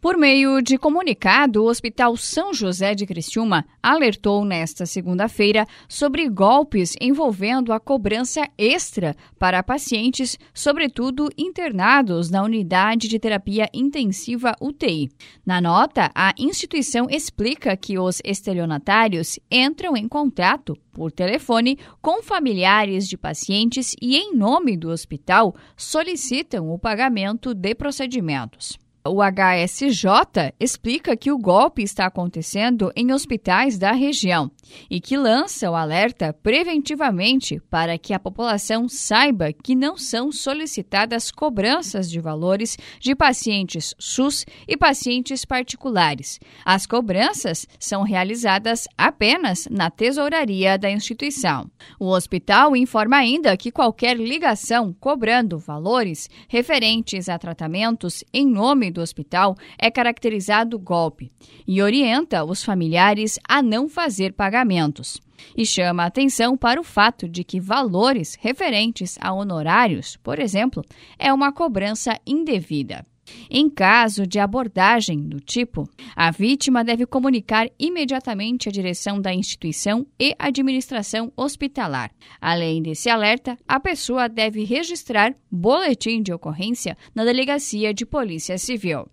Por meio de comunicado, o Hospital São José de Criciúma alertou nesta segunda-feira sobre golpes envolvendo a cobrança extra para pacientes, sobretudo internados na unidade de terapia intensiva UTI. Na nota, a instituição explica que os estelionatários entram em contato por telefone com familiares de pacientes e, em nome do hospital, solicitam o pagamento de procedimentos. O HSJ explica que o golpe está acontecendo em hospitais da região e que lança o alerta preventivamente para que a população saiba que não são solicitadas cobranças de valores de pacientes SUS e pacientes particulares. As cobranças são realizadas apenas na tesouraria da instituição. O hospital informa ainda que qualquer ligação cobrando valores referentes a tratamentos em nome do do hospital é caracterizado golpe e orienta os familiares a não fazer pagamentos. E chama atenção para o fato de que valores referentes a honorários, por exemplo, é uma cobrança indevida. Em caso de abordagem do tipo, a vítima deve comunicar imediatamente a direção da instituição e administração hospitalar. Além desse alerta, a pessoa deve registrar boletim de ocorrência na Delegacia de Polícia Civil.